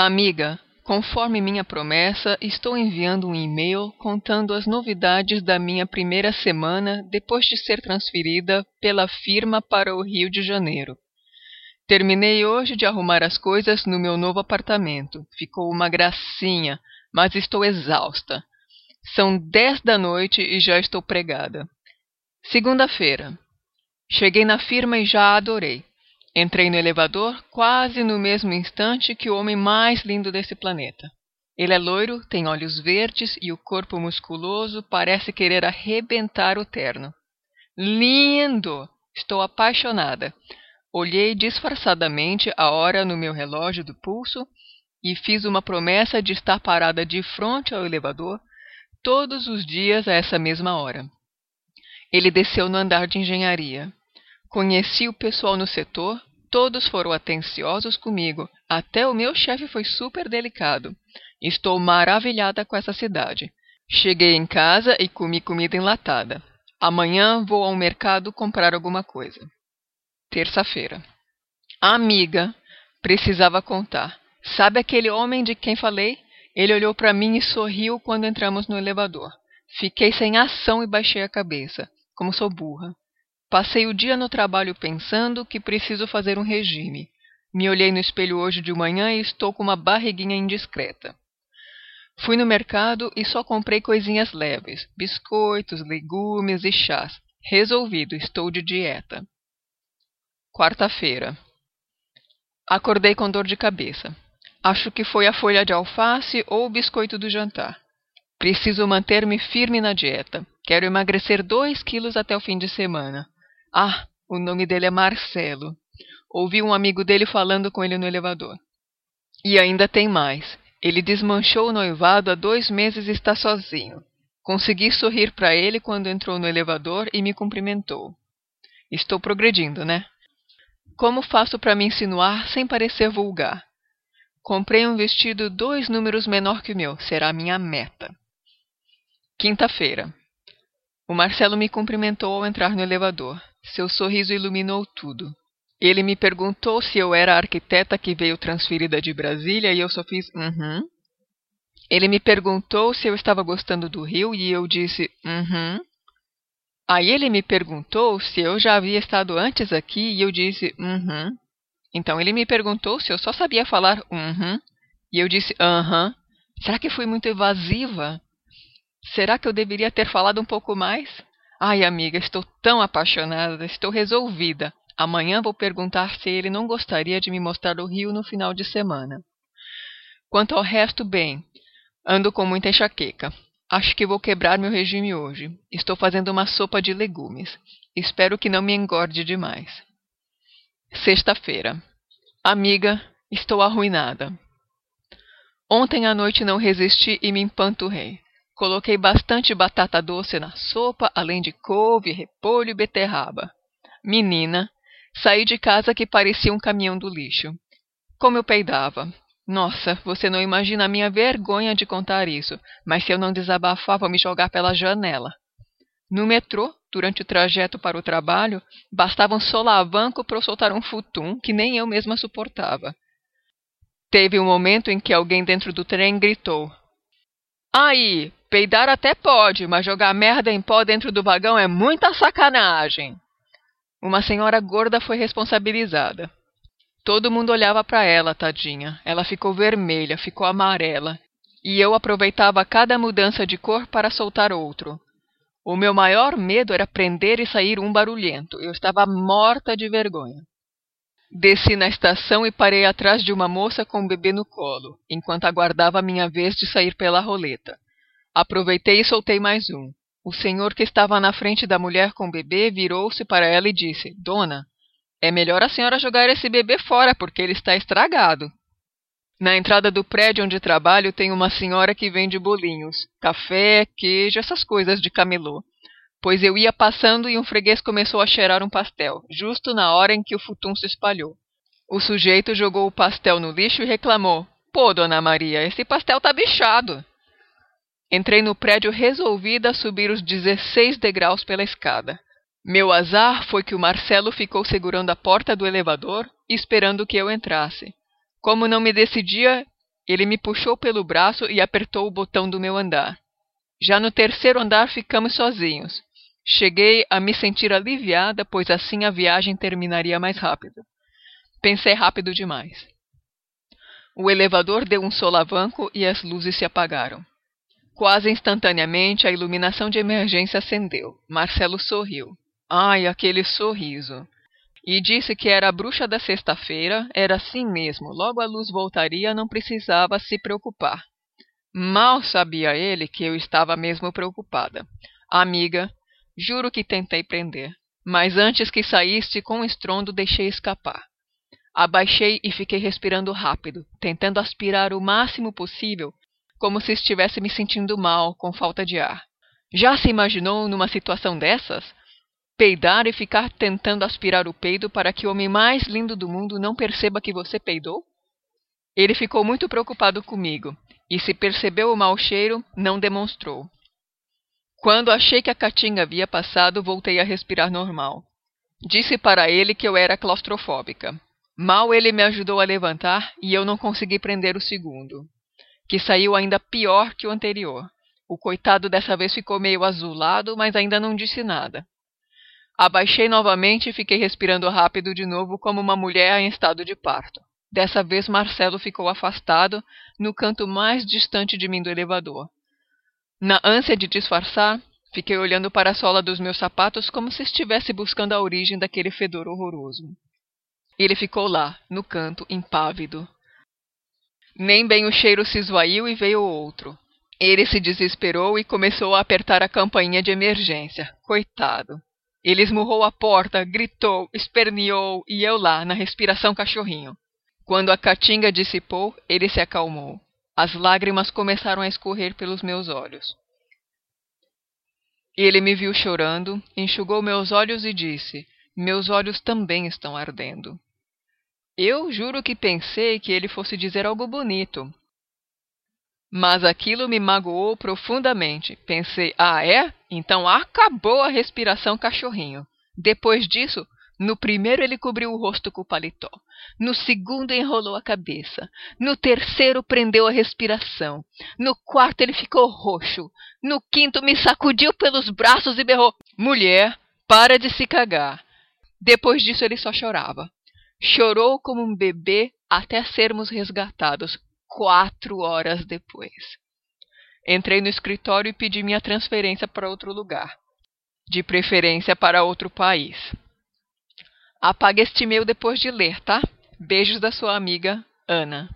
Amiga, conforme minha promessa, estou enviando um e-mail contando as novidades da minha primeira semana depois de ser transferida pela firma para o Rio de Janeiro. Terminei hoje de arrumar as coisas no meu novo apartamento. Ficou uma gracinha, mas estou exausta. São dez da noite e já estou pregada. Segunda-feira. Cheguei na firma e já adorei. Entrei no elevador quase no mesmo instante que o homem mais lindo desse planeta. Ele é loiro, tem olhos verdes e o corpo musculoso parece querer arrebentar o terno. Lindo! Estou apaixonada. Olhei disfarçadamente a hora no meu relógio do pulso e fiz uma promessa de estar parada de frente ao elevador todos os dias a essa mesma hora. Ele desceu no andar de engenharia. Conheci o pessoal no setor, Todos foram atenciosos comigo, até o meu chefe foi super delicado. Estou maravilhada com essa cidade. Cheguei em casa e comi comida enlatada. Amanhã vou ao mercado comprar alguma coisa. Terça-feira. Amiga, precisava contar. Sabe aquele homem de quem falei? Ele olhou para mim e sorriu quando entramos no elevador. Fiquei sem ação e baixei a cabeça, como sou burra. Passei o dia no trabalho pensando que preciso fazer um regime. Me olhei no espelho hoje de manhã e estou com uma barriguinha indiscreta. Fui no mercado e só comprei coisinhas leves: biscoitos, legumes e chás. Resolvido, estou de dieta. Quarta-feira. Acordei com dor de cabeça. Acho que foi a folha de alface ou o biscoito do jantar. Preciso manter-me firme na dieta. Quero emagrecer dois quilos até o fim de semana. Ah, o nome dele é Marcelo. Ouvi um amigo dele falando com ele no elevador. E ainda tem mais. Ele desmanchou o noivado há dois meses e está sozinho. Consegui sorrir para ele quando entrou no elevador e me cumprimentou. Estou progredindo, né? Como faço para me insinuar sem parecer vulgar? Comprei um vestido dois números menor que o meu. Será minha meta. Quinta-feira. O Marcelo me cumprimentou ao entrar no elevador. Seu sorriso iluminou tudo. Ele me perguntou se eu era a arquiteta que veio transferida de Brasília e eu só fiz uhum. Ele me perguntou se eu estava gostando do Rio e eu disse uhum. Aí ele me perguntou se eu já havia estado antes aqui e eu disse uhum. Então ele me perguntou se eu só sabia falar uhum. E eu disse aham. Será que fui muito evasiva? Será que eu deveria ter falado um pouco mais? Ai, amiga, estou tão apaixonada, estou resolvida. Amanhã vou perguntar se ele não gostaria de me mostrar o rio no final de semana. Quanto ao resto, bem, ando com muita enxaqueca. Acho que vou quebrar meu regime hoje. Estou fazendo uma sopa de legumes. Espero que não me engorde demais. Sexta-feira. Amiga, estou arruinada. Ontem à noite não resisti e me empanturrei. Coloquei bastante batata doce na sopa, além de couve, repolho e beterraba. Menina, saí de casa que parecia um caminhão do lixo. Como eu peidava. Nossa, você não imagina a minha vergonha de contar isso, mas se eu não desabafar, vou me jogar pela janela. No metrô, durante o trajeto para o trabalho, bastava um solavanco para eu soltar um futum que nem eu mesma suportava. Teve um momento em que alguém dentro do trem gritou: Aí, Peidar até pode, mas jogar merda em pó dentro do vagão é muita sacanagem. Uma senhora gorda foi responsabilizada. Todo mundo olhava para ela, tadinha. Ela ficou vermelha, ficou amarela. E eu aproveitava cada mudança de cor para soltar outro. O meu maior medo era prender e sair um barulhento. Eu estava morta de vergonha. Desci na estação e parei atrás de uma moça com um bebê no colo, enquanto aguardava a minha vez de sair pela roleta. Aproveitei e soltei mais um. O senhor que estava na frente da mulher com o bebê virou-se para ela e disse: Dona, é melhor a senhora jogar esse bebê fora, porque ele está estragado. Na entrada do prédio onde trabalho tem uma senhora que vende bolinhos, café, queijo, essas coisas de camelô. Pois eu ia passando e um freguês começou a cheirar um pastel, justo na hora em que o futum se espalhou. O sujeito jogou o pastel no lixo e reclamou: Pô, dona Maria, esse pastel tá bichado. Entrei no prédio resolvida a subir os 16 degraus pela escada. Meu azar foi que o Marcelo ficou segurando a porta do elevador, esperando que eu entrasse. Como não me decidia, Ele me puxou pelo braço e apertou o botão do meu andar. Já no terceiro andar ficamos sozinhos. Cheguei a me sentir aliviada, pois assim a viagem terminaria mais rápido. Pensei rápido demais. O elevador deu um solavanco e as luzes se apagaram. Quase instantaneamente a iluminação de emergência acendeu. Marcelo sorriu. Ai, aquele sorriso! E disse que era a bruxa da sexta-feira, era assim mesmo, logo a luz voltaria, não precisava se preocupar. Mal sabia ele que eu estava mesmo preocupada. Amiga, juro que tentei prender, mas antes que saísse com estrondo deixei escapar. Abaixei e fiquei respirando rápido, tentando aspirar o máximo possível, como se estivesse me sentindo mal, com falta de ar. Já se imaginou numa situação dessas? Peidar e ficar tentando aspirar o peido para que o homem mais lindo do mundo não perceba que você peidou? Ele ficou muito preocupado comigo e, se percebeu o mau cheiro, não demonstrou. Quando achei que a caatinga havia passado, voltei a respirar normal. Disse para ele que eu era claustrofóbica. Mal ele me ajudou a levantar e eu não consegui prender o segundo, que saiu ainda pior que o anterior. O coitado dessa vez ficou meio azulado, mas ainda não disse nada. Abaixei novamente e fiquei respirando rápido de novo, como uma mulher em estado de parto. Dessa vez Marcelo ficou afastado, no canto mais distante de mim do elevador. Na ânsia de disfarçar, fiquei olhando para a sola dos meus sapatos como se estivesse buscando a origem daquele fedor horroroso. Ele ficou lá, no canto, impávido. Nem bem o cheiro se esvaiu e veio outro. Ele se desesperou e começou a apertar a campainha de emergência. Coitado. Ele esmurrou a porta, gritou, esperneou e eu lá, na respiração cachorrinho. Quando a caatinga dissipou, ele se acalmou. As lágrimas começaram a escorrer pelos meus olhos. Ele me viu chorando, enxugou meus olhos e disse: Meus olhos também estão ardendo. Eu juro que pensei que ele fosse dizer algo bonito. Mas aquilo me magoou profundamente. Pensei, ah, é? Então acabou a respiração cachorrinho. Depois disso, no primeiro ele cobriu o rosto com o paletó. No segundo enrolou a cabeça. No terceiro prendeu a respiração. No quarto ele ficou roxo. No quinto me sacudiu pelos braços e berrou: Mulher, para de se cagar. Depois disso ele só chorava. Chorou como um bebê até sermos resgatados quatro horas depois. Entrei no escritório e pedi minha transferência para outro lugar, de preferência para outro país. Apague este e-mail depois de ler, tá? Beijos da sua amiga Ana.